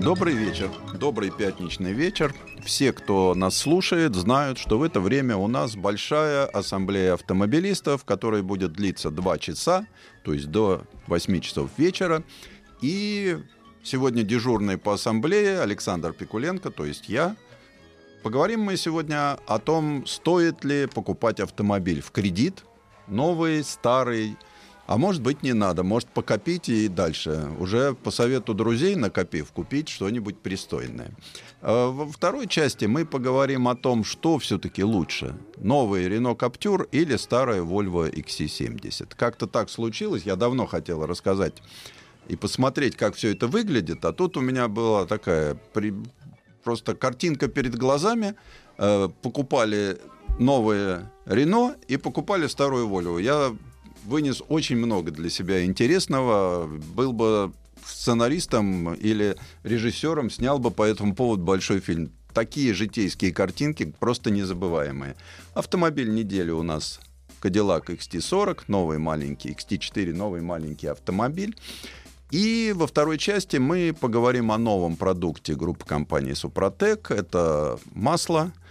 Добрый вечер, добрый пятничный вечер. Все, кто нас слушает, знают, что в это время у нас большая ассамблея автомобилистов, которая будет длиться 2 часа, то есть до 8 часов вечера. И сегодня дежурный по ассамблее Александр Пикуленко, то есть я. Поговорим мы сегодня о том, стоит ли покупать автомобиль в кредит, новый, старый, а может быть, не надо. Может, покопить и дальше. Уже по совету друзей, накопив, купить что-нибудь пристойное. А во второй части мы поговорим о том, что все-таки лучше. Новый Renault Captur или старая Volvo XC70. Как-то так случилось. Я давно хотел рассказать и посмотреть, как все это выглядит. А тут у меня была такая при... просто картинка перед глазами. Э, покупали новые Renault и покупали старую Volvo. Я вынес очень много для себя интересного. Был бы сценаристом или режиссером, снял бы по этому поводу большой фильм. Такие житейские картинки просто незабываемые. Автомобиль недели у нас Cadillac XT40, новый маленький, XT4, новый маленький автомобиль. И во второй части мы поговорим о новом продукте группы компании Супротек. Это масло –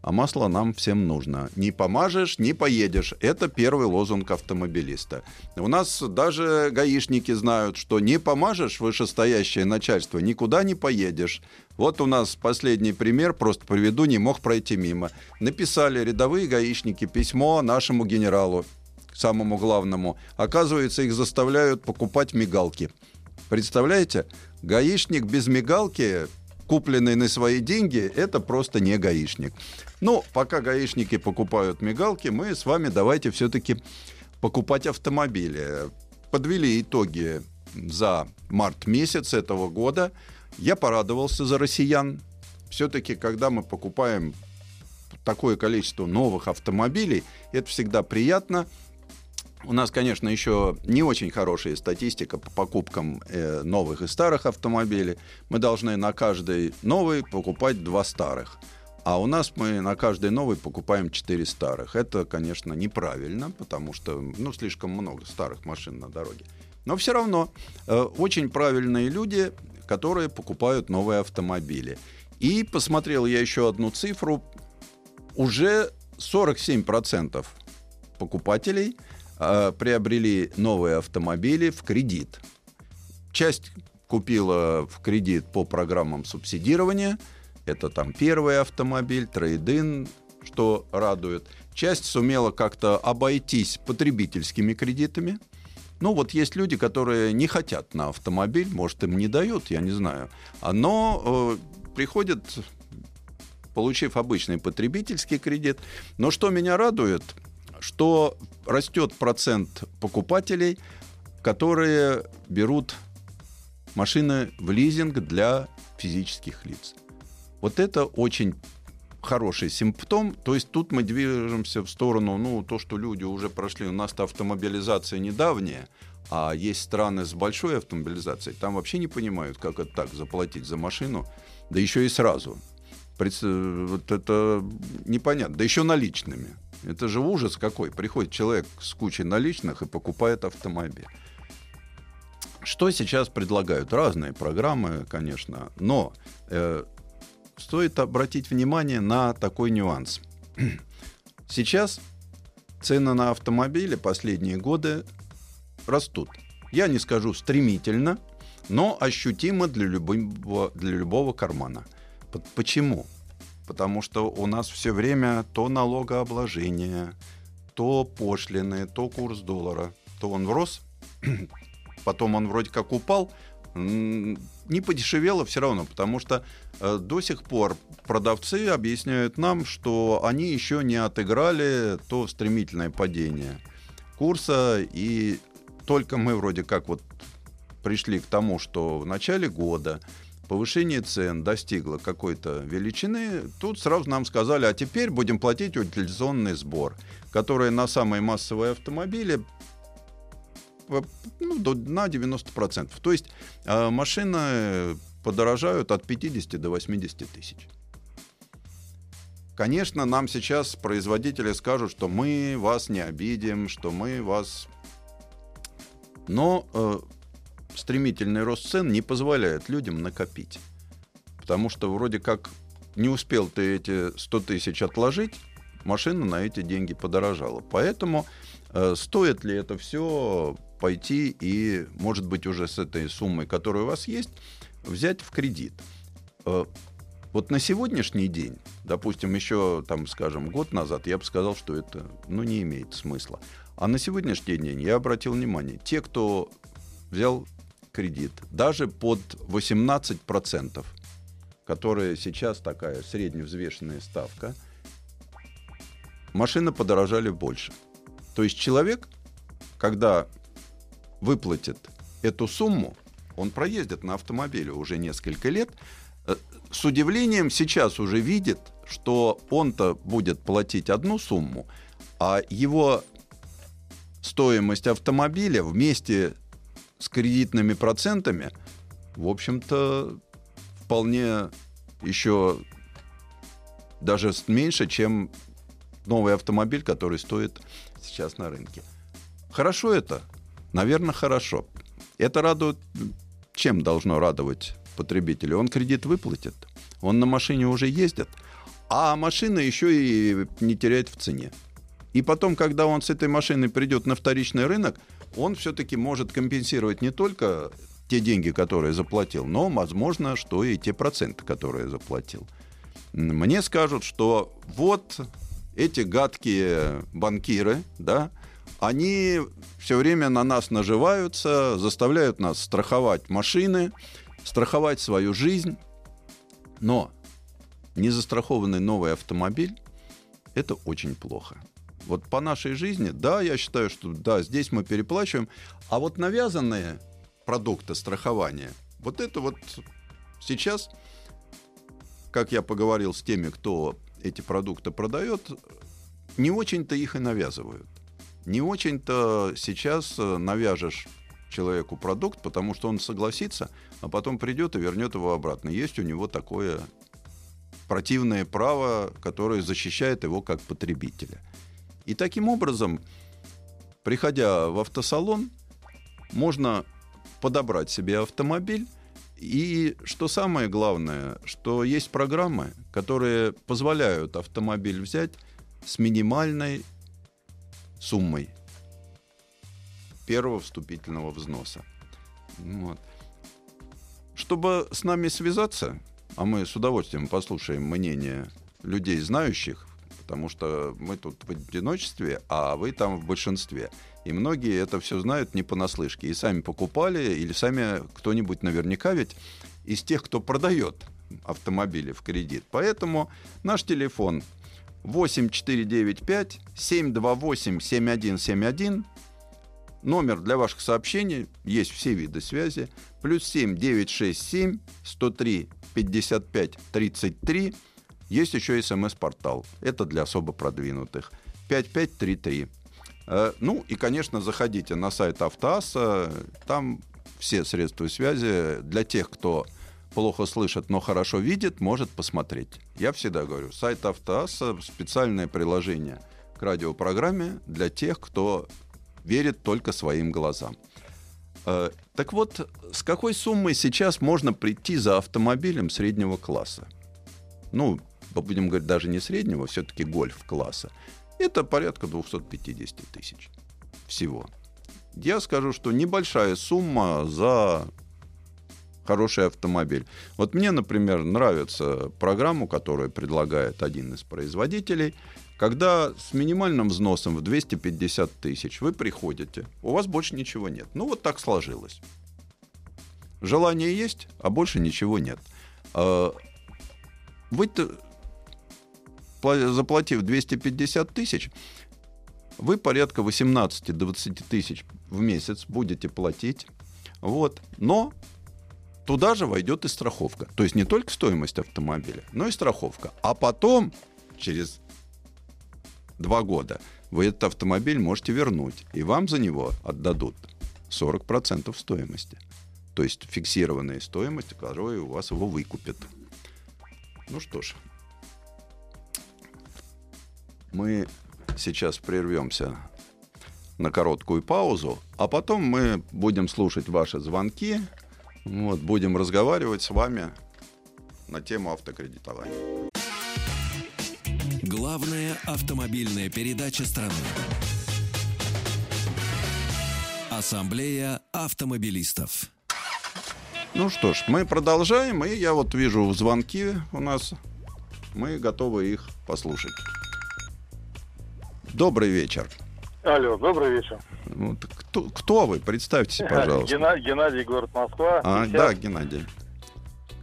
а масло нам всем нужно. Не помажешь, не поедешь. Это первый лозунг автомобилиста. У нас даже гаишники знают, что не помажешь вышестоящее начальство, никуда не поедешь. Вот у нас последний пример, просто приведу, не мог пройти мимо. Написали рядовые гаишники письмо нашему генералу, самому главному. Оказывается, их заставляют покупать мигалки. Представляете? Гаишник без мигалки купленный на свои деньги, это просто не гаишник. Ну, пока гаишники покупают мигалки, мы с вами давайте все-таки покупать автомобили. Подвели итоги за март месяц этого года. Я порадовался за россиян. Все-таки, когда мы покупаем такое количество новых автомобилей, это всегда приятно. У нас, конечно, еще не очень хорошая статистика по покупкам э, новых и старых автомобилей. Мы должны на каждый новый покупать два старых. А у нас мы на каждый новый покупаем четыре старых. Это, конечно, неправильно, потому что ну, слишком много старых машин на дороге. Но все равно э, очень правильные люди, которые покупают новые автомобили. И посмотрел я еще одну цифру. Уже 47% покупателей – э, приобрели новые автомобили в кредит. Часть купила в кредит по программам субсидирования. Это там первый автомобиль, трейдин, что радует. Часть сумела как-то обойтись потребительскими кредитами. Ну, вот есть люди, которые не хотят на автомобиль, может, им не дают, я не знаю. Но э, приходят, получив обычный потребительский кредит. Но что меня радует, что растет процент покупателей, которые берут машины в лизинг для физических лиц. Вот это очень хороший симптом. То есть тут мы движемся в сторону, ну, то, что люди уже прошли. У нас-то автомобилизация недавняя, а есть страны с большой автомобилизацией. Там вообще не понимают, как это так, заплатить за машину, да еще и сразу. Вот это непонятно. Да еще наличными. Это же ужас какой. Приходит человек с кучей наличных и покупает автомобиль. Что сейчас предлагают? Разные программы, конечно, но э, стоит обратить внимание на такой нюанс. Сейчас цены на автомобили последние годы растут. Я не скажу стремительно, но ощутимо для любого, для любого кармана. Почему? Потому что у нас все время то налогообложение, то пошлины, то курс доллара, то он рос, потом он вроде как упал, не подешевело все равно, потому что э, до сих пор продавцы объясняют нам, что они еще не отыграли то стремительное падение курса, и только мы вроде как вот пришли к тому, что в начале года повышение цен достигло какой-то величины, тут сразу нам сказали, а теперь будем платить утилизационный сбор, который на самые массовые автомобили ну, до, на 90%. То есть э, машины подорожают от 50 до 80 тысяч. Конечно, нам сейчас производители скажут, что мы вас не обидим, что мы вас... Но э, стремительный рост цен не позволяет людям накопить. Потому что вроде как не успел ты эти 100 тысяч отложить, машина на эти деньги подорожала. Поэтому э, стоит ли это все пойти и, может быть, уже с этой суммой, которая у вас есть, взять в кредит? Э, вот на сегодняшний день, допустим, еще, там, скажем, год назад, я бы сказал, что это ну, не имеет смысла. А на сегодняшний день я обратил внимание, те, кто взял кредит, даже под 18%, которая сейчас такая средневзвешенная ставка, машины подорожали больше. То есть человек, когда выплатит эту сумму, он проездит на автомобиле уже несколько лет, э, с удивлением сейчас уже видит, что он-то будет платить одну сумму, а его стоимость автомобиля вместе с кредитными процентами, в общем-то, вполне еще даже меньше, чем новый автомобиль, который стоит сейчас на рынке. Хорошо это? Наверное, хорошо. Это радует... Чем должно радовать потребителя? Он кредит выплатит, он на машине уже ездит, а машина еще и не теряет в цене. И потом, когда он с этой машиной придет на вторичный рынок, он все-таки может компенсировать не только те деньги, которые заплатил, но, возможно, что и те проценты, которые заплатил. Мне скажут, что вот эти гадкие банкиры, да, они все время на нас наживаются, заставляют нас страховать машины, страховать свою жизнь. Но незастрахованный новый автомобиль – это очень плохо. Вот по нашей жизни, да, я считаю, что да, здесь мы переплачиваем, а вот навязанные продукта страхования. Вот это вот сейчас, как я поговорил с теми, кто эти продукты продает, не очень-то их и навязывают. Не очень-то сейчас э, навяжешь человеку продукт, потому что он согласится, а потом придет и вернет его обратно. Есть у него такое противное право, которое защищает его как потребителя. И таким образом, приходя в автосалон, можно подобрать себе автомобиль. И что самое главное, что есть программы, которые позволяют автомобиль взять с минимальной суммой первого вступительного взноса. Вот. Чтобы с нами связаться, а мы с удовольствием послушаем мнение людей, знающих, потому что мы тут в одиночестве, а вы там в большинстве. И многие это все знают не понаслышке. И сами покупали, или сами кто-нибудь наверняка ведь из тех, кто продает автомобили в кредит. Поэтому наш телефон 8495 728 7171 Номер для ваших сообщений, есть все виды связи, плюс 7 967 103 55 33 есть еще смс-портал. Это для особо продвинутых. 5533. Э, ну и, конечно, заходите на сайт Автоаса. Там все средства связи для тех, кто плохо слышит, но хорошо видит, может посмотреть. Я всегда говорю, сайт Автоаса — специальное приложение к радиопрограмме для тех, кто верит только своим глазам. Э, так вот, с какой суммой сейчас можно прийти за автомобилем среднего класса? Ну, будем говорить, даже не среднего, все-таки гольф-класса, это порядка 250 тысяч всего. Я скажу, что небольшая сумма за хороший автомобиль. Вот мне, например, нравится программу, которую предлагает один из производителей, когда с минимальным взносом в 250 тысяч вы приходите, у вас больше ничего нет. Ну вот так сложилось. Желание есть, а больше ничего нет. А, вы заплатив 250 тысяч, вы порядка 18-20 тысяч в месяц будете платить. Вот. Но туда же войдет и страховка. То есть не только стоимость автомобиля, но и страховка. А потом, через два года, вы этот автомобиль можете вернуть, и вам за него отдадут 40% стоимости. То есть фиксированная стоимость, которая у вас его выкупит. Ну что ж, мы сейчас прервемся на короткую паузу, а потом мы будем слушать ваши звонки, вот, будем разговаривать с вами на тему автокредитования. Главная автомобильная передача страны. Ассамблея автомобилистов. Ну что ж, мы продолжаем, и я вот вижу звонки у нас. Мы готовы их послушать. Добрый вечер. Алло, добрый вечер. Вот, кто, кто вы? Представьтесь, пожалуйста. Геннадий, Геннадий город Москва. А, 50. да, Геннадий.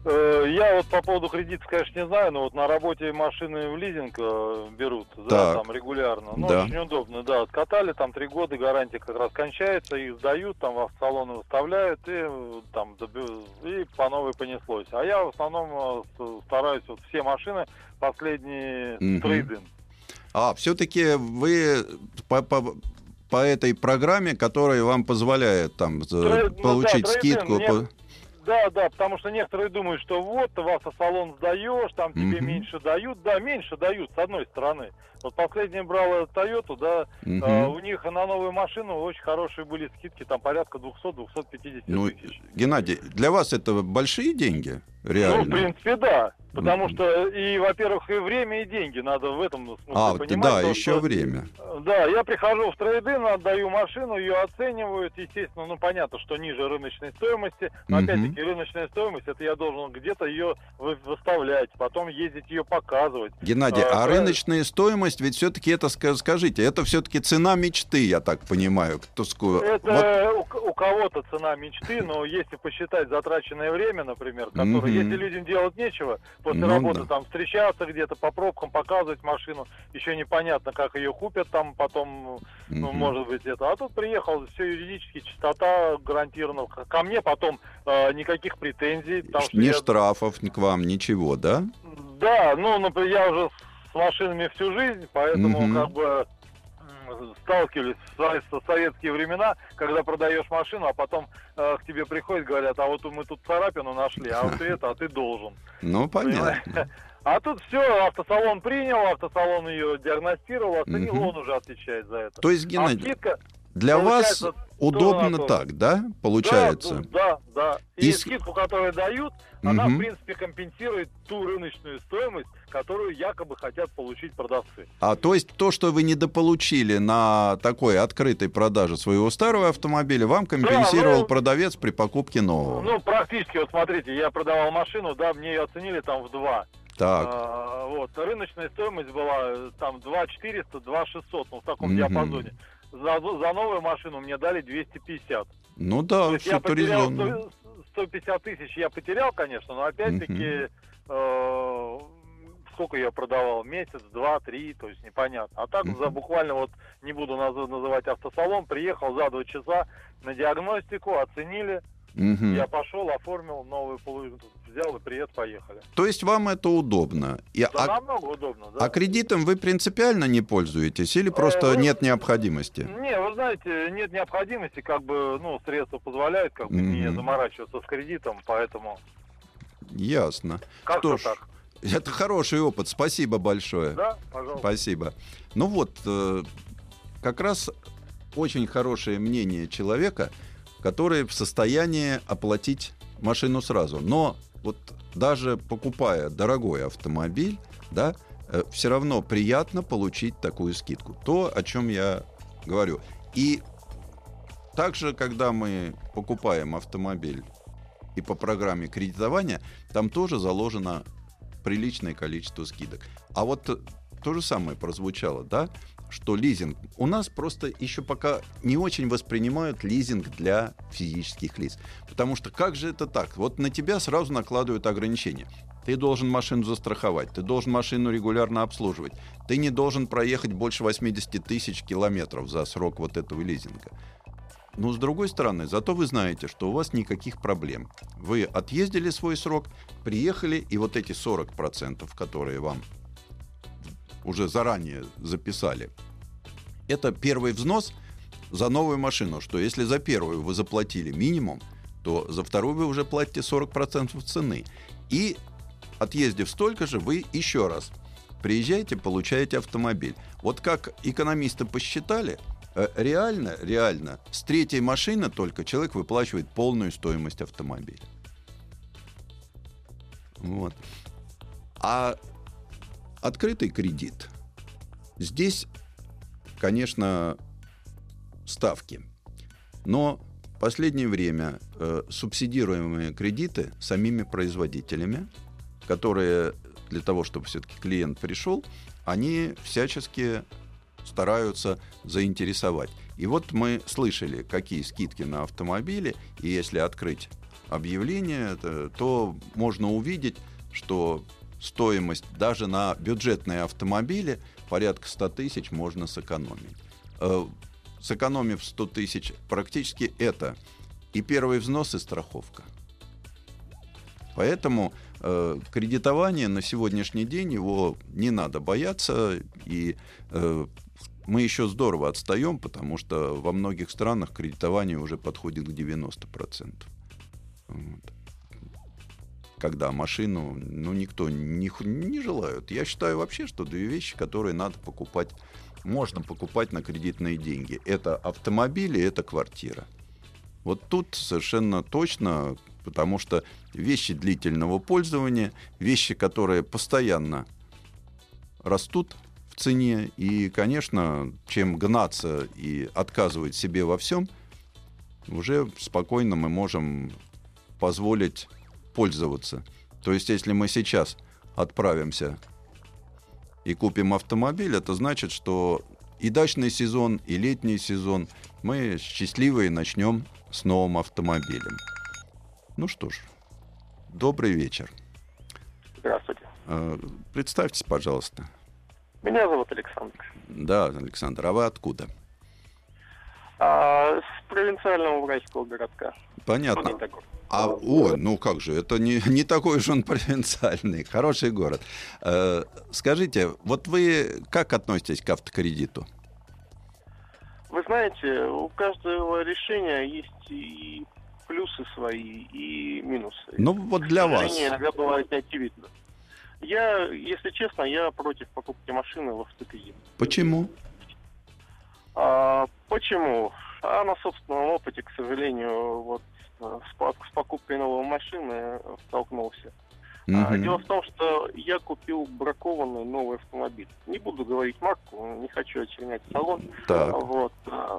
Э, Я вот по поводу кредитов, конечно, не знаю, но вот на работе машины в лизинг э, берут, да, Так. там регулярно. Ну, Да. очень удобно, да. Откатали, там три года, гарантия как раз кончается, их сдают, там в автосалоны выставляют, и э, там и по новой понеслось. А я в основном стараюсь вот все машины последние трейдинг. А, все-таки вы по, по- по этой программе, которая вам позволяет там за- Трей- ну да, получить скидку. мне- по- Да, да, потому что некоторые думают, что вот ты в автосалон сдаешь, там тебе Мгм. меньше дают. Да, меньше дают, с одной стороны. Вот последняя брала Toyota, да, Мгм. а, у них на новую машину очень хорошие были скидки, там порядка 200-250 Ну, тысяч. Геннадий, для вас это большие деньги? Ну, в Реально? принципе, да. Потому что и, во-первых, и время, и деньги надо в этом смысле а, понимать. да, то, еще что- время. Да, я прихожу в трейдин, отдаю машину, ее оценивают, естественно, ну понятно, что ниже рыночной стоимости, но Мгм. опять-таки рыночная стоимость, это я должен где-то ее вы- выставлять, потом ездить ее показывать. Геннадий, А, а правильно. рыночная стоимость, ведь все-таки это, ска- скажите, это все-таки цена мечты, я так понимаю. Кто Это вот- у, у кого-то цена мечты, но если посчитать затраченное время, например, которое, Мгм. если людям делать нечего, после Ну работы да. там встречаться где-то по пробкам, показывать машину, еще непонятно, как ее купят там потом, ну, Мгм. может быть, это. А тут приехал, все юридически, чистота гарантирована. Ко мне потом э, никаких претензий. Потому Ни я- штрафов к вам, ничего, да? Да, ну, например, я уже с машинами всю жизнь, поэтому Мгм. как бы сталкивались со советские времена, когда продаешь машину, а потом э, к тебе приходят, говорят, а вот мы тут царапину нашли, а вот это, а ты должен. Ну, понятно. А тут все, автосалон принял, автосалон ее диагностировал, оценил, Мгм. он уже отвечает за это. То есть, А Геннадий, скидка, для вас получается, удобно на то. так, да, получается? Да, да, да. И, И скидку, которую дают, она, Мгм. в принципе, компенсирует ту рыночную стоимость, которую якобы хотят получить продавцы. А то есть то, что вы недополучили на такой открытой продаже своего старого автомобиля, вам компенсировал ну- продавец при покупке нового. Ну, практически, вот смотрите, я продавал машину, да, мне ее оценили там в два. так. А, вот, рыночная стоимость была э, там 2 400, 2 600, ну, в таком Мгм. диапазоне. За, за новую машину мне дали 250. Ну да, То есть все я потерял резонно. 100 150 тысяч, я потерял, конечно, но опять-таки э, сколько я продавал? Месяц, два, три, то есть непонятно. А так за буквально вот, не буду наз- называть автосалон, приехал за два часа на диагностику, оценили, Мгм. я пошел, оформил новую полу, взял и привет, поехали. То есть вам это удобно. И, Да, а, намного удобно, да. а кредитом вы принципиально не пользуетесь или просто ну, нет необходимости? Не, вы знаете, нет необходимости, как бы, ну, средства позволяют, как бы, не Мгм. заморачиваться с кредитом, поэтому Ясно. как-то Что ж, так. Это хороший опыт. Спасибо большое. Да, пожалуйста. Спасибо. Ну вот, э, как раз очень хорошее мнение человека, который в состоянии оплатить машину сразу. Но вот даже покупая дорогой автомобиль, да, все равно приятно получить такую скидку. То, о чем я говорю. И также, когда мы покупаем автомобиль и по программе кредитования, там тоже заложено приличное количество скидок. А вот э, то же самое прозвучало, да, что лизинг. У нас просто еще пока не очень воспринимают лизинг для физических лиц. Потому что как же это так? Вот на тебя сразу накладывают ограничения. Ты должен машину застраховать, ты должен машину регулярно обслуживать, ты не должен проехать больше 80 тысяч километров за срок вот этого лизинга. Но с другой стороны, зато вы знаете, что у вас никаких проблем. Вы отъездили свой срок, приехали, и вот эти 40%, которые вам уже заранее записали, это первый взнос, за новую машину, что если за первую вы заплатили минимум, то за вторую вы уже платите 40% цены. И отъездив столько же, вы еще раз приезжаете, получаете автомобиль. Вот как экономисты посчитали, э, реально, реально, с третьей машины только человек выплачивает полную стоимость автомобиля. Вот. А открытый кредит. Здесь, конечно, ставки. Но в последнее время э, субсидируемые кредиты самими производителями, которые для того, чтобы все-таки клиент пришел, они всячески стараются заинтересовать. И вот мы слышали, какие скидки на автомобили, и если открыть объявление, то можно увидеть, что стоимость даже на бюджетные автомобили порядка 100 тысяч можно сэкономить. Э, сэкономив 100 тысяч, практически это и первый взнос, и страховка. Поэтому э, кредитование на сегодняшний день его не надо бояться, и э, мы еще здорово отстаем, потому что во многих странах кредитование уже подходит к 90%. Вот. Когда машину, ну, никто не, не желает. Я считаю вообще, что две вещи, которые надо покупать, можно покупать на кредитные деньги. Это автомобили, это квартира. Вот тут совершенно точно, потому что вещи длительного пользования, вещи, которые постоянно растут в цене, и, конечно, чем гнаться и отказывать себе во всем, уже спокойно мы можем позволить пользоваться. То есть, если мы сейчас отправимся и купим автомобиль, это значит, что и дачный сезон, и летний сезон мы счастливые начнем с новым автомобилем. Ну что ж, добрый вечер. Здравствуйте. Э, представьтесь, пожалуйста. Меня зовут Александр. Да, Александр, а вы откуда? А, с провинциального уральского городка. Понятно. А, о, ну как же, это не, не такой уж он провинциальный, хороший город. Э, скажите, вот вы как относитесь к автокредиту? Вы знаете, у каждого решения есть и плюсы свои, и минусы. Ну вот для вас. иногда бывает не очевидно. Я, если честно, я против покупки машины в автокредит. Почему? А, почему? А на собственном опыте, к сожалению, вот с, с покупкой новой машины столкнулся. Uh-huh. Дело в том, что я купил бракованный новый автомобиль. Не буду говорить марку, не хочу очернять салон. Так. Вот.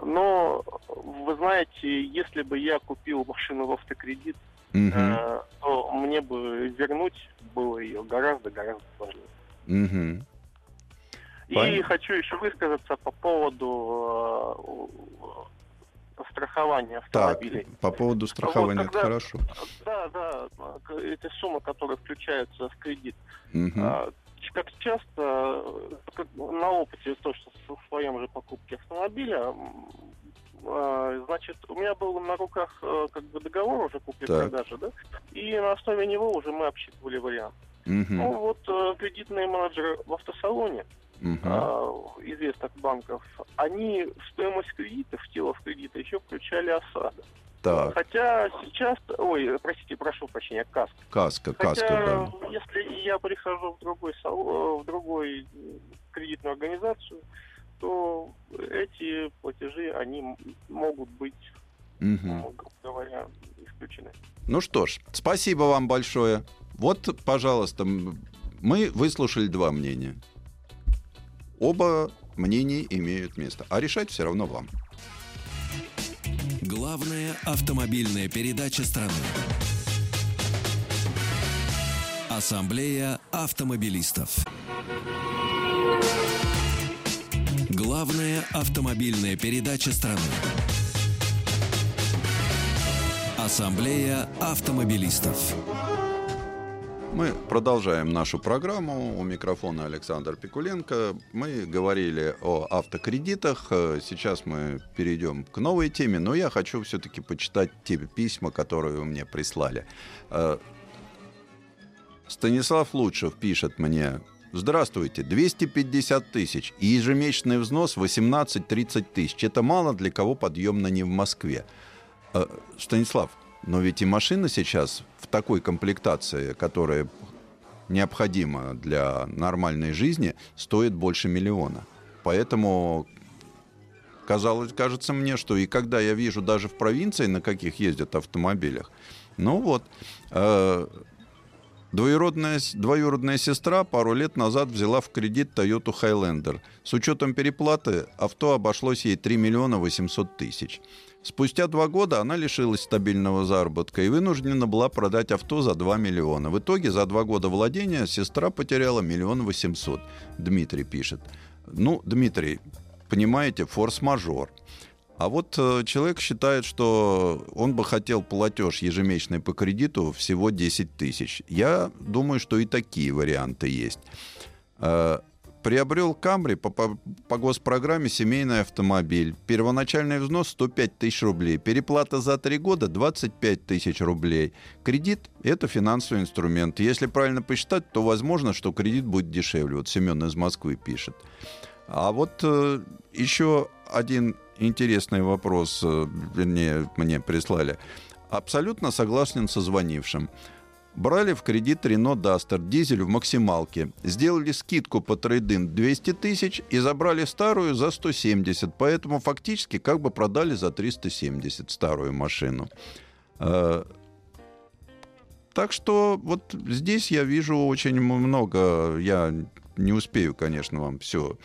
Но вы знаете, если бы я купил машину в автокредит, uh-huh. то мне бы вернуть было ее гораздо-гораздо сложнее. Uh-huh. И Понятно. хочу еще высказаться по поводу страхования автомобилей. Так, по поводу страхования, вот, когда, это хорошо. Да, да, это сумма, которая включается в кредит. Угу. А, как часто, как на опыте, то, что в своем же покупке автомобиля, а, значит, у меня был на руках э, как бы договор уже купли-продажи, да, и на основе него уже мы обсчитывали вариант. Угу. Ну вот э, кредитные менеджеры в автосалоне, угу. известных банков, они стоимость кредита, в тело в кредита еще включали осаду. Так. Хотя сейчас, ой, простите, прошу прощения, каска. Каска, Хотя, каска, да. Если я прихожу в другой в другой кредитную организацию, то эти платежи они могут быть, угу. грубо говоря, исключены. Ну что ж, спасибо вам большое. Вот, пожалуйста, мы выслушали два мнения. Оба мнения имеют место, а решать все равно вам. Главная автомобильная передача страны. Ассамблея автомобилистов. Главная автомобильная передача страны. Ассамблея автомобилистов. Мы продолжаем нашу программу. У микрофона Александр Пикуленко. Мы говорили о автокредитах. Сейчас мы перейдем к новой теме, но я хочу все-таки почитать те письма, которые вы мне прислали. Э, Станислав Лучшев пишет мне здравствуйте, 250 тысяч и ежемесячный взнос 18-30 тысяч. Это мало для кого подъемно не в Москве. Э, Станислав, но ведь и машина сейчас в такой комплектации, которая необходима для нормальной жизни, стоит больше миллиона. Поэтому казалось, кажется мне, что и когда я вижу даже в провинции, на каких ездят автомобилях, ну вот, э, Двоюродная, двоюродная сестра пару лет назад взяла в кредит Toyota Highlander. С учетом переплаты авто обошлось ей 3 миллиона 800 тысяч. Спустя два года она лишилась стабильного заработка и вынуждена была продать авто за 2 миллиона. В итоге за два года владения сестра потеряла миллион восемьсот. Дмитрий пишет. Ну, Дмитрий, понимаете, форс-мажор. А вот э, человек считает, что он бы хотел платеж ежемесячный по кредиту всего 10 тысяч. Я думаю, что и такие варианты есть. Приобрел Камри по, по, по госпрограмме семейный автомобиль. Первоначальный взнос 105 тысяч рублей. Переплата за три года 25 тысяч рублей. Кредит – это финансовый инструмент. Если правильно посчитать, то возможно, что кредит будет дешевле. Вот Семен из Москвы пишет. А вот э, еще один интересный вопрос, э, вернее, мне прислали. Абсолютно согласен со звонившим. Брали в кредит Рено Дастер, дизель в максималке. Сделали скидку по трейдин 200 тысяч и забрали старую за 170. Поэтому фактически как бы продали за 370 старую машину. Э, так что вот здесь я вижу очень много. Я не успею, конечно, вам все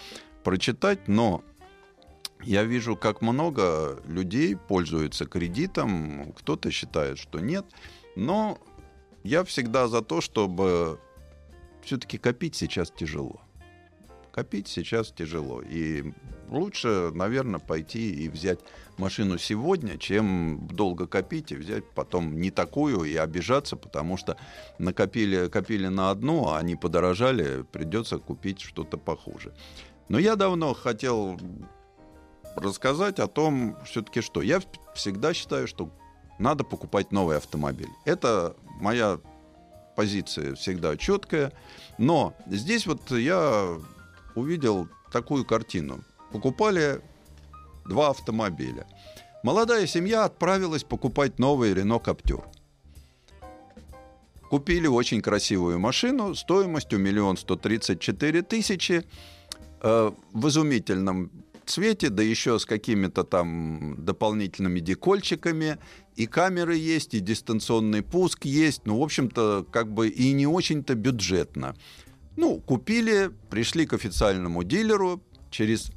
прочитать, но я вижу, как много людей пользуются кредитом, кто-то считает, что нет, но я всегда за то, чтобы все-таки копить сейчас тяжело. Копить сейчас тяжело. И лучше, наверное, пойти и взять машину сегодня, чем долго копить и взять потом не такую и обижаться, потому что накопили копили на одну, а они подорожали, придется купить что-то похуже. Но я давно хотел рассказать о том, все-таки что. Я всегда считаю, что надо покупать новый автомобиль. Это моя позиция всегда четкая. Но здесь вот я увидел такую картину. Покупали два автомобиля. Молодая семья отправилась покупать новый Рено Каптюр. Купили очень красивую машину стоимостью миллион сто тридцать четыре тысячи э, в изумительном цвете, да еще с какими-то там дополнительными декольчиками. И камеры есть, и дистанционный пуск есть. Ну, в общем-то, как бы и не очень-то бюджетно. Ну, купили, пришли к официальному дилеру, через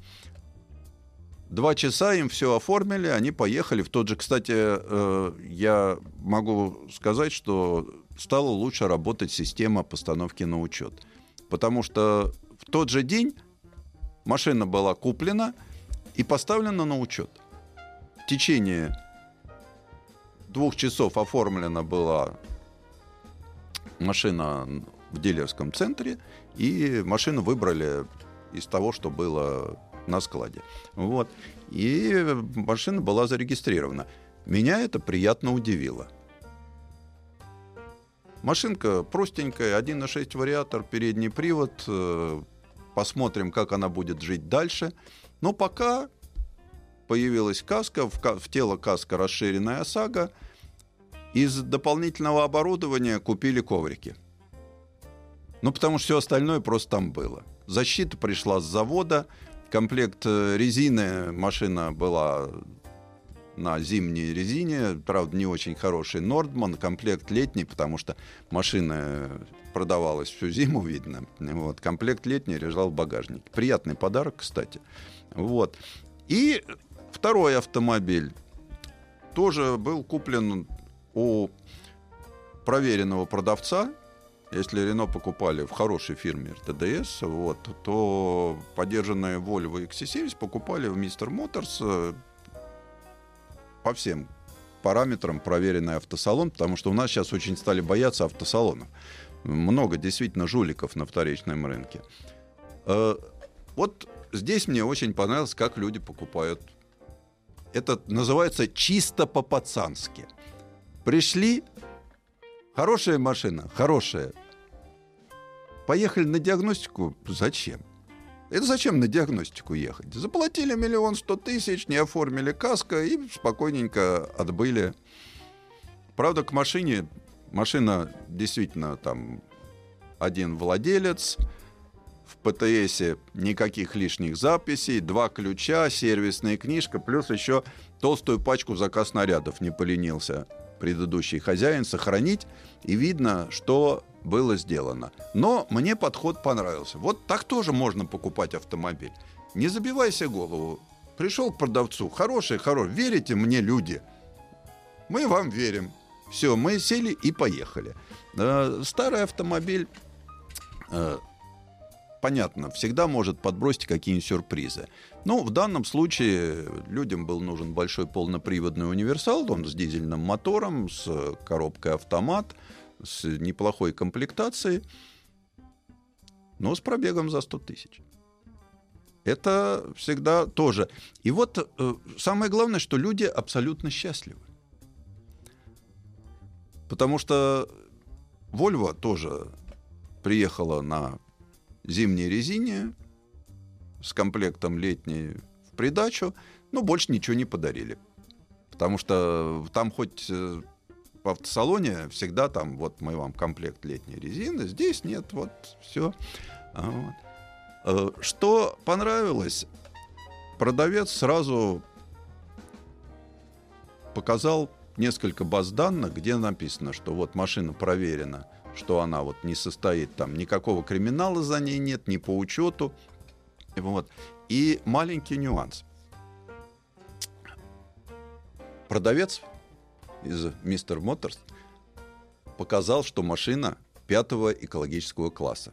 два часа им все оформили, они поехали. В тот же, кстати, э, я могу сказать, что стала лучше работать система постановки на учет. Потому что в тот же день машина была куплена и поставлена на учет. В течение двух часов оформлена была машина в дилерском центре, и машину выбрали из того, что было на складе. Вот. И машина была зарегистрирована. Меня это приятно удивило. Машинка простенькая, 1.6 вариатор, передний привод, э, посмотрим, как она будет жить дальше. Но пока появилась каска, в, в тело каска расширенная ОСАГО, из дополнительного оборудования купили коврики. Ну, потому что все остальное просто там было. Защита пришла с завода, комплект э, резины, машина была на зимней резине, правда, не очень хороший Нордман, комплект летний, потому что машина продавалась всю зиму, видно. Вот, комплект летний лежал в багажнике. Приятный подарок, кстати. Вот. И второй автомобиль тоже был куплен у проверенного продавца. Если Рено покупали в хорошей фирме РТДС, вот, то поддержанные Volvo XC70 покупали в Мистер Моторс по всем параметрам проверенный автосалон, потому что у нас сейчас очень стали бояться автосалонов. Много действительно жуликов на вторичном рынке. Э, вот здесь мне очень понравилось, как люди покупают. Это называется чисто по-пацански. Пришли, хорошая машина, хорошая. поехали на диагностику. Зачем? Это зачем на диагностику ехать? Заплатили миллион сто тысяч, не оформили каско и спокойненько отбыли. Правда, к машине, машина действительно там один владелец, в ПТСе никаких лишних записей, два ключа, сервисная книжка, плюс еще толстую пачку заказ снарядов не поленился предыдущий хозяин сохранить, и видно, что было сделано. Но мне подход понравился. Вот так тоже можно покупать автомобиль. Не забивайся голову. Пришел к продавцу. Хороший, хороший. Верите мне, люди? Мы вам верим. Все, мы сели и поехали. Э, старый автомобиль, э, понятно, всегда может подбросить какие-нибудь сюрпризы. Ну, в данном случае людям был нужен большой полноприводный универсал, он с дизельным мотором, с коробкой автомат, с неплохой комплектацией, но с пробегом за 100 тысяч. Это всегда тоже. И вот э, самое главное, что люди абсолютно счастливы. Потому что Volvo тоже приехала на зимней резине с комплектом летней в придачу, но больше ничего не подарили. Потому что там хоть э, в автосалоне всегда там, вот мы вам комплект летней резины, здесь нет, вот все. А вот. Э, что понравилось, продавец сразу показал несколько баз данных, где написано, что вот машина проверена, что она вот не состоит там, никакого криминала за ней нет, ни по учету. Вот. И маленький нюанс. Продавец из Мистер Моторс показал, что машина пятого экологического класса.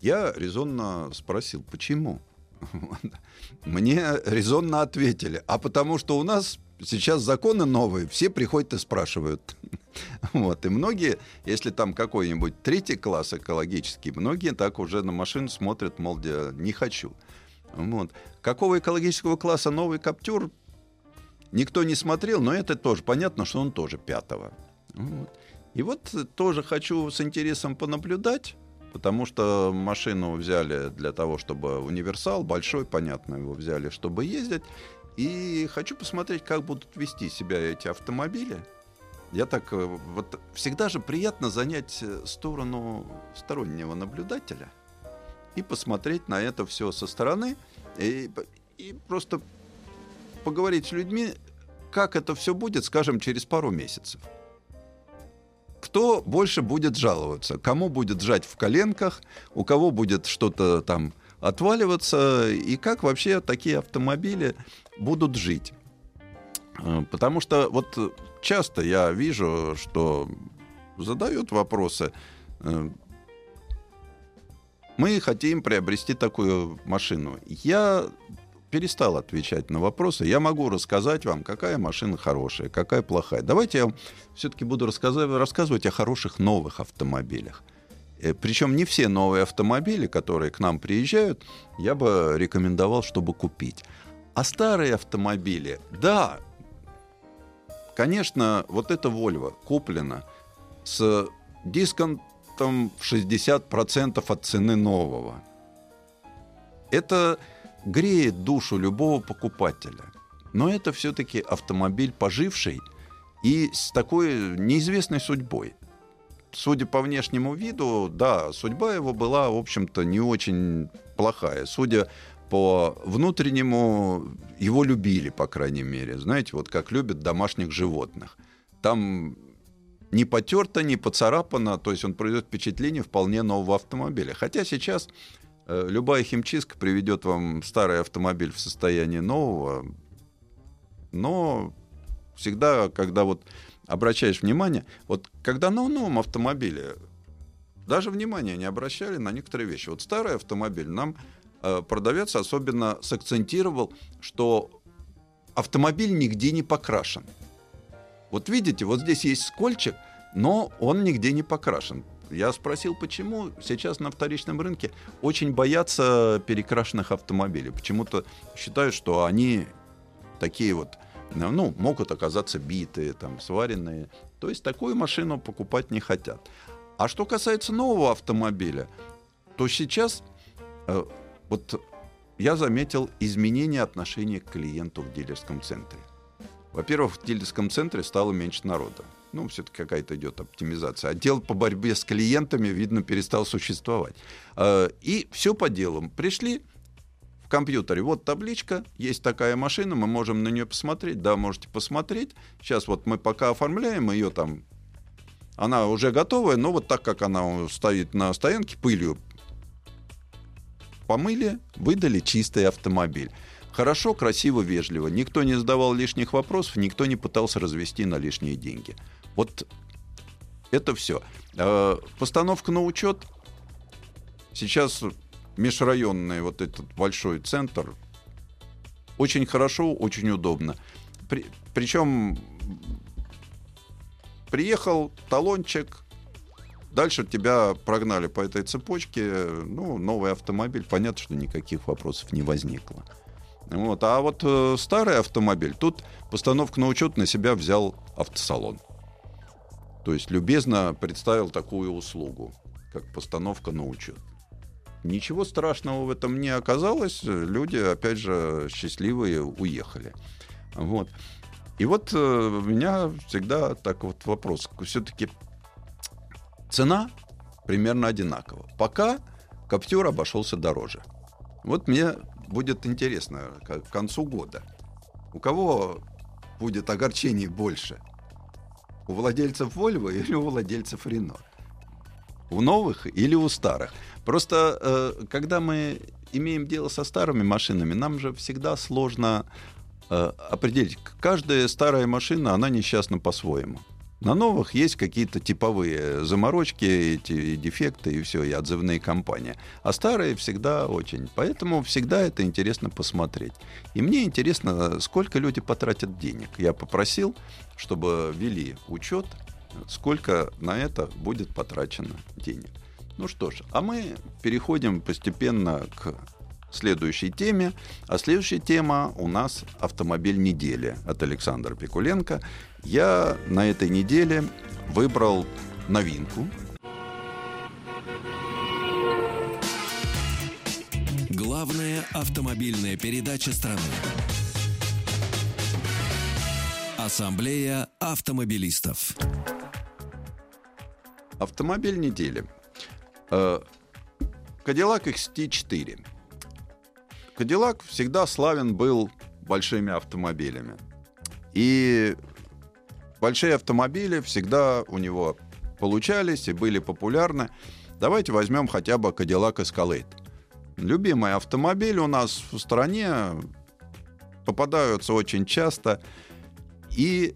Я резонно спросил, почему? Мне резонно ответили, а потому что у нас сейчас законы новые, все приходят и спрашивают. Вот. И многие, если там какой-нибудь третий класс экологический, многие так уже на машину смотрят, мол, не хочу. Вот. Какого экологического класса новый Каптюр, никто не смотрел, но это тоже понятно, что он тоже пятого. Вот. И вот тоже хочу с интересом понаблюдать, потому что машину взяли для того, чтобы универсал большой, понятно, его взяли, чтобы ездить. И хочу посмотреть, как будут вести себя эти автомобили. Я так э, вот всегда же приятно занять э, сторону стороннего наблюдателя и посмотреть на это все со стороны и, и просто поговорить с людьми, как это все будет, скажем, через пару месяцев. Кто больше будет жаловаться, кому будет жать в коленках, у кого будет что-то там отваливаться, и как вообще такие автомобили будут жить. Э, потому что вот часто я вижу, что задают вопросы. Э, мы хотим приобрести такую машину. Я перестал отвечать на вопросы. Я могу рассказать вам, какая машина хорошая, какая плохая. Давайте я все-таки буду рассказывать, рассказывать о хороших новых автомобилях. Э, Причем не все новые автомобили, которые к нам приезжают, я бы рекомендовал, чтобы купить. А старые автомобили, да, конечно, вот эта Volvo куплена с дисконтом в 60% от цены нового. Это греет душу любого покупателя. Но это все-таки автомобиль поживший и с такой неизвестной судьбой. Судя по внешнему виду, да, судьба его была, в общем-то, не очень плохая. Судя по внутреннему его любили, по крайней мере. Знаете, вот как любят домашних животных. Там не потерто, не поцарапано, то есть он производит впечатление вполне нового автомобиля. Хотя сейчас любая химчистка приведет вам старый автомобиль в состояние нового, но всегда, когда вот обращаешь внимание, вот когда на новом автомобиле даже внимания не обращали на некоторые вещи. Вот старый автомобиль нам Э, продавец особенно сакцентировал, что автомобиль нигде не покрашен. Вот видите, вот здесь есть скольчик, но он нигде не покрашен. Я спросил, почему сейчас на вторичном рынке очень боятся перекрашенных автомобилей. Почему-то считают, что они такие вот, ну, могут оказаться битые, там, сваренные. То есть такую машину покупать не хотят. А что касается нового автомобиля, то сейчас э, вот я заметил изменение отношения к клиенту в дилерском центре. Во-первых, в дилерском центре стало меньше народа. Ну, все-таки какая-то идет оптимизация. Отдел по борьбе с клиентами, видно, перестал существовать. Э, и все по делам. Пришли, в компьютере. Вот табличка, есть такая машина, мы можем на нее посмотреть. Да, можете посмотреть. Сейчас вот мы пока оформляем ее там. Она уже готовая, но вот так как она стоит на стоянке, пылью помыли, выдали чистый автомобиль. Хорошо, красиво, вежливо. Никто не задавал лишних вопросов, никто не пытался развести на лишние деньги. Вот это все. Э, постановка на учет. Сейчас межрайонный вот этот большой центр. Очень хорошо, очень удобно. При, причем приехал талончик, Дальше тебя прогнали по этой цепочке, ну, новый автомобиль, понятно, что никаких вопросов не возникло. Вот. А вот э, старый автомобиль, тут постановка на учет на себя взял автосалон. То есть любезно представил такую услугу, как постановка на учет. Ничего страшного в этом не оказалось. Люди, опять же, счастливые уехали. Вот. И вот э, у меня всегда так вот вопрос. Все-таки Цена примерно одинакова. Пока Каптюр обошелся дороже. Вот мне будет интересно к концу года. У кого будет огорчений больше? У владельцев Volvo или у владельцев Renault? У новых или у старых? Просто э, когда мы имеем дело со старыми машинами, нам же всегда сложно э, определить. Каждая старая машина, она несчастна по-своему. На новых есть какие-то типовые заморочки, эти дефекты и все, и отзывные компании. А старые всегда очень. Поэтому всегда это интересно посмотреть. И мне интересно, сколько люди потратят денег. Я попросил, чтобы вели учет, сколько на это будет потрачено денег. Ну что ж, а мы переходим постепенно к следующей теме. А следующая тема у нас «Автомобиль недели» от Александра Пикуленко. Я на этой неделе выбрал новинку. Главная автомобильная передача страны. Ассамблея автомобилистов. Автомобиль недели. Cadillac XT4. Кадиллак всегда славен был большими автомобилями. И большие автомобили всегда у него получались и были популярны. Давайте возьмем хотя бы Cadillac Escalade. Любимый автомобиль у нас в стране попадаются очень часто. И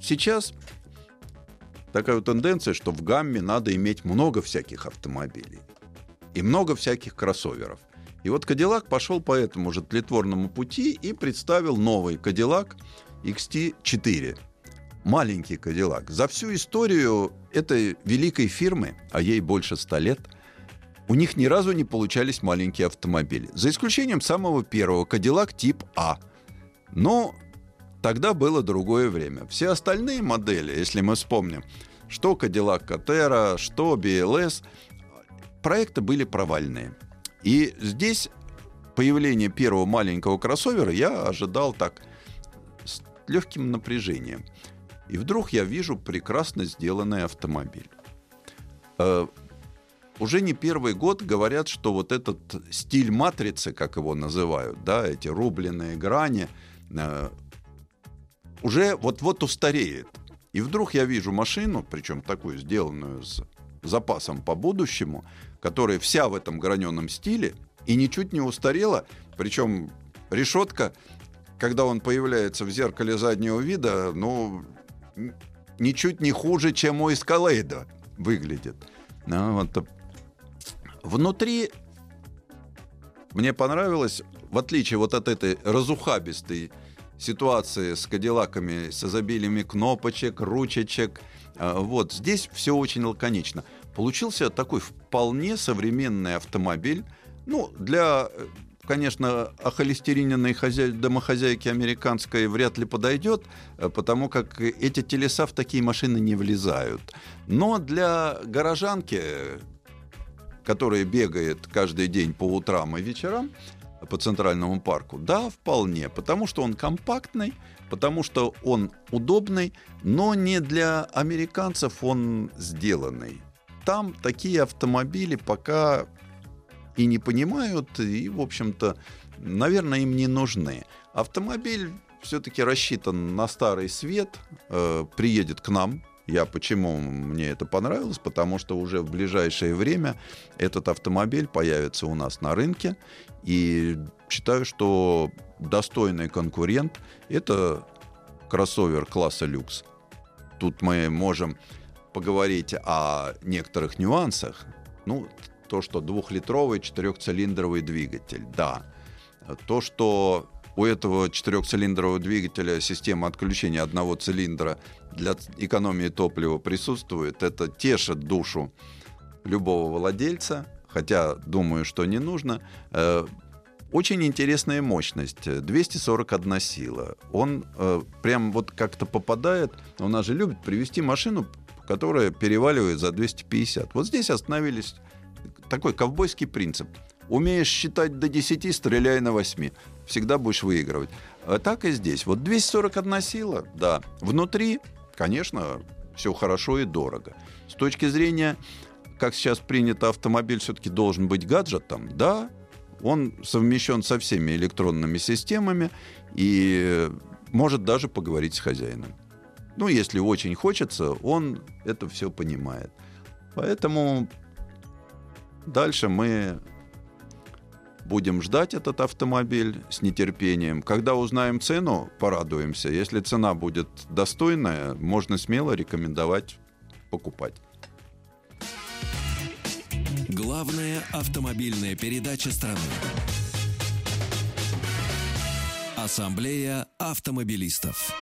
сейчас такая тенденция, что в гамме надо иметь много всяких автомобилей и много всяких кроссоверов. И вот Кадиллак пошел по этому же тлетворному пути и представил новый Кадиллак XT4. Маленький Кадиллак. За всю историю этой великой фирмы, а ей больше ста лет, у них ни разу не получались маленькие автомобили. За исключением самого первого, Кадиллак тип А. Но тогда было другое время. Все остальные модели, если мы вспомним, что Кадиллак Катера, что BLS, проекты были провальные. И здесь появление первого маленького кроссовера я ожидал так с легким напряжением. И вдруг я вижу прекрасно сделанный автомобиль. Э, уже не первый год говорят, что вот этот стиль матрицы, как его называют, да, эти рубленые грани, э, уже вот-вот устареет. И вдруг я вижу машину, причем такую сделанную с запасом по будущему, которая вся в этом граненом стиле и ничуть не устарела. Причем решетка, когда он появляется в зеркале заднего вида, ну, ничуть не хуже, чем у Эскалейда выглядит. Ну, вот. Внутри мне понравилось, в отличие вот от этой разухабистой ситуации с кадиллаками, с изобилиями кнопочек, ручечек, а, вот здесь все очень лаконично. Получился такой вполне современный автомобиль. Ну, для, конечно, охолестериненной хозя... домохозяйки американской вряд ли подойдет, э, потому как эти телеса в такие машины не влезают. Но для горожанки который бегает каждый день по утрам и вечерам по Центральному парку? Да, вполне, потому что он компактный, потому что он удобный, но не для американцев он сделанный. Там такие автомобили пока и не понимают, и, в общем-то, наверное, им не нужны. Автомобиль все-таки рассчитан на старый свет, э, приедет к нам. Я почему мне это понравилось? Потому что уже в ближайшее время этот автомобиль появится у нас на рынке. И считаю, что достойный конкурент это кроссовер класса люкс. Тут мы можем поговорить о некоторых нюансах. Ну, то, что двухлитровый четырехцилиндровый двигатель, да. То, что у этого четырехцилиндрового двигателя система отключения одного цилиндра для экономии топлива присутствует. Это тешит душу любого владельца, хотя думаю, что не нужно. Э, очень интересная мощность, 241 сила. Он э, прям вот как-то попадает, у нас же любят привести машину, которая переваливает за 250. Вот здесь остановились такой ковбойский принцип. Умеешь считать до 10, стреляй на 8 всегда будешь выигрывать. А так и здесь. Вот 241 сила, да. Внутри, конечно, все хорошо и дорого. С точки зрения, как сейчас принято, автомобиль все-таки должен быть гаджетом, да, он совмещен со всеми электронными системами и может даже поговорить с хозяином. Ну, если очень хочется, он это все понимает. Поэтому дальше мы Будем ждать этот автомобиль с нетерпением. Когда узнаем цену, порадуемся. Если цена будет достойная, можно смело рекомендовать покупать. Главная автомобильная передача страны. Ассамблея автомобилистов.